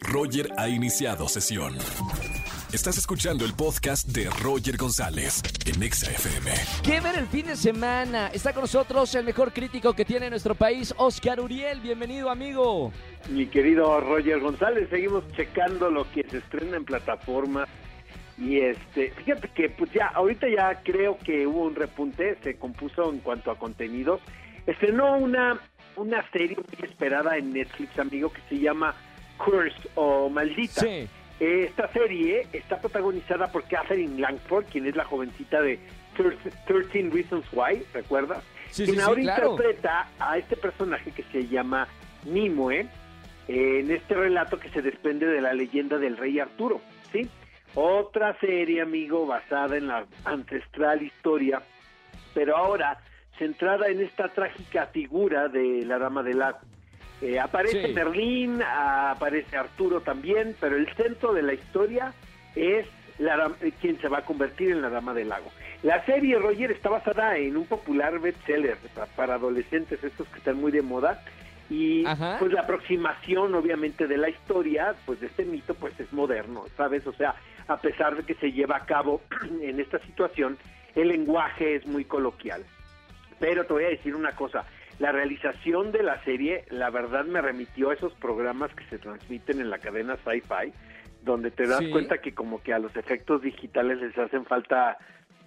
Roger ha iniciado sesión. Estás escuchando el podcast de Roger González en Exa FM. ¿Qué ver el fin de semana? Está con nosotros el mejor crítico que tiene nuestro país, Oscar Uriel. Bienvenido, amigo. Mi querido Roger González, seguimos checando lo que se estrena en plataformas. Y este, fíjate que pues ya, ahorita ya creo que hubo un repunte, se compuso en cuanto a contenidos. Estrenó una, una serie muy esperada en Netflix, amigo, que se llama Curse o Maldita. Sí. Esta serie está protagonizada por Catherine Langford, quien es la jovencita de 13 Reasons Why, ¿recuerdas? Sí, quien sí, sí, ahora claro. interpreta a este personaje que se llama Nimue en este relato que se desprende de la leyenda del rey Arturo, ¿sí? Otra serie, amigo, basada en la ancestral historia, pero ahora centrada en esta trágica figura de la Dama del Lago. Eh, aparece Sí. Merlín, aparece Arturo también, pero el centro de la historia es la, eh, quien se va a convertir en la Dama del Lago. La serie, Roger, está basada en un popular bestseller pa- para adolescentes, estos que están muy de moda, y Ajá. pues la aproximación, obviamente, de la historia, pues de este mito, pues es moderno, ¿sabes? O sea, a pesar de que se lleva a cabo en esta situación, el lenguaje es muy coloquial. Pero te voy a decir una cosa, la realización de la serie, la verdad me remitió a esos programas que se transmiten en la cadena Sci-Fi, donde te das Sí. cuenta que como que a los efectos digitales les hacen falta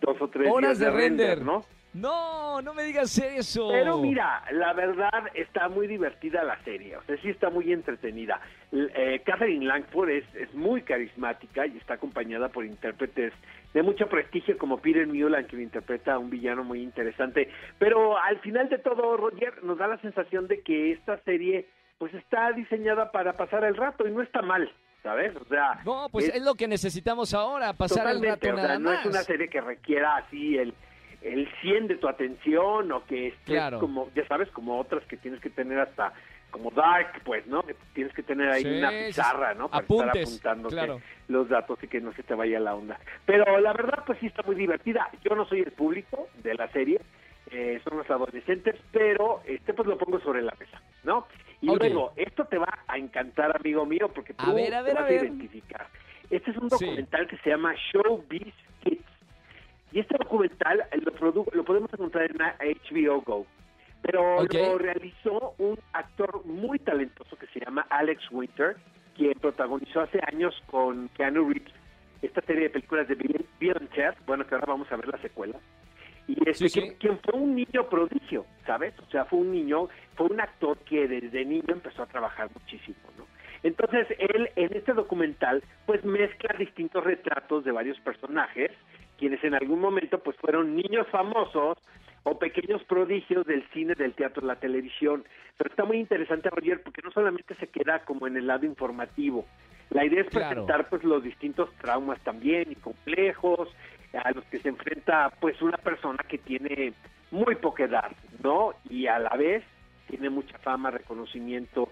dos o tres Horas días de render. ¿no? No, no me digas eso. Pero mira, la verdad está muy divertida la serie, o sea, sí está muy entretenida. Eh, Catherine Langford es, es muy carismática y está acompañada por intérpretes de mucho prestigio como Peter Mulan, que interpreta a un villano muy interesante. Pero al final de todo, Roger, nos da la sensación de que esta serie pues está diseñada para pasar el rato y no está mal, ¿sabes? O sea, No, pues es- es, lo que necesitamos ahora, pasar el rato o sea, nada no es una serie que requiera así el, el 100 de tu atención o que estés Claro. como, ya sabes, como otras que tienes que tener hasta como Dark, pues, ¿no? Que tienes que tener ahí Sí, una pizarra, ¿no? Para estar Apuntes, apuntando claro. los datos y que no se te vaya la onda. Pero la verdad, pues sí está muy divertida. Yo no soy el público de la serie, eh, son los adolescentes, pero este pues lo pongo sobre la mesa, ¿no? Y luego, esto te va a encantar, amigo mío, porque tú A ver, a te ver, vas a ver. identificar. Este es un Sí. documental que se llama Showbiz. Y este documental lo, lo podemos encontrar en HBO Go. Pero lo realizó un actor muy talentoso que se llama Alex Winter, quien protagonizó hace años con Keanu Reeves esta serie de películas de Ted, bueno, que ahora vamos a ver la secuela. Y este, Sí, sí. Quien, quien fue un niño prodigio, ¿sabes? O sea, fue un niño, fue un actor que desde niño empezó a trabajar muchísimo, ¿no? Entonces, él en este documental, pues mezcla distintos retratos de varios personajes, quienes en algún momento, pues fueron niños famosos o pequeños prodigios del cine, del teatro, la televisión. Pero está muy interesante, Roger, porque no solamente se queda como en el lado informativo. La idea es Claro. presentar, pues, los distintos traumas también y complejos a los que se enfrenta, pues, una persona que tiene muy poca edad, ¿no? Y a la vez tiene mucha fama, reconocimiento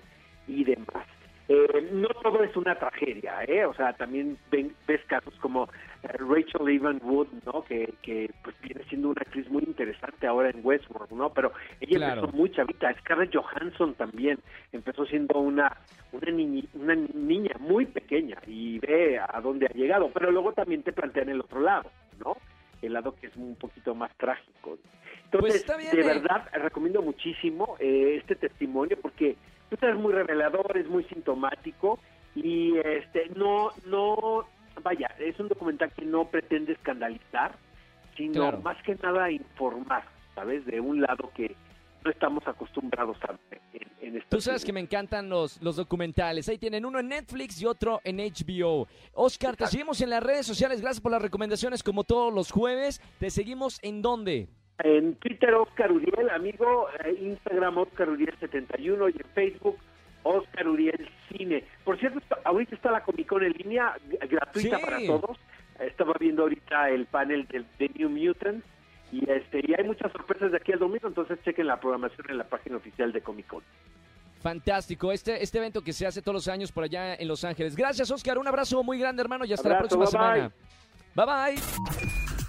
y demás. Eh, no todo es una tragedia, ¿eh? O sea, también ven- ves casos como eh, Rachel Evan Wood, ¿no? Que, que pues viene siendo una actriz muy interesante ahora en Westworld, ¿no? Pero ella Claro. empezó muy chavita. Scarlett Johansson también empezó siendo una una, niñi- una niña muy pequeña y ve a dónde ha llegado. Pero luego también te plantean el otro lado, ¿no? El lado que es un poquito más trágico. Entonces, Pues bien, de eh. verdad, recomiendo muchísimo eh, este testimonio porque pues, es muy revelador, es muy sintomático y este no no vaya, es un documental que no pretende escandalizar, sino Claro. más que nada informar, ¿sabes? De un lado que no estamos acostumbrados a ver en, en esta Tú sabes que me encantan los, los documentales. Ahí tienen uno en Netflix y otro en HBO. Oscar, te seguimos en las redes sociales. Gracias por las recomendaciones como todos los jueves. ¿Te seguimos en dónde? En Twitter, Oscar Uriel, amigo, eh, Instagram, Oscar Uriel 71 y en Facebook, Oscar Uriel Cine. Por cierto, ahorita está la Comic Con en línea, gratuita Sí. para todos. Estaba viendo ahorita el panel de, de New Mutants y este y hay muchas sorpresas de aquí al domingo, entonces chequen la programación en la página oficial de Comic Con. Fantástico, este, este evento que se hace todos los años por allá en Los Ángeles. Gracias, Oscar. Un abrazo muy grande, hermano, y hasta Abrazo, la próxima bye, semana. Bye bye.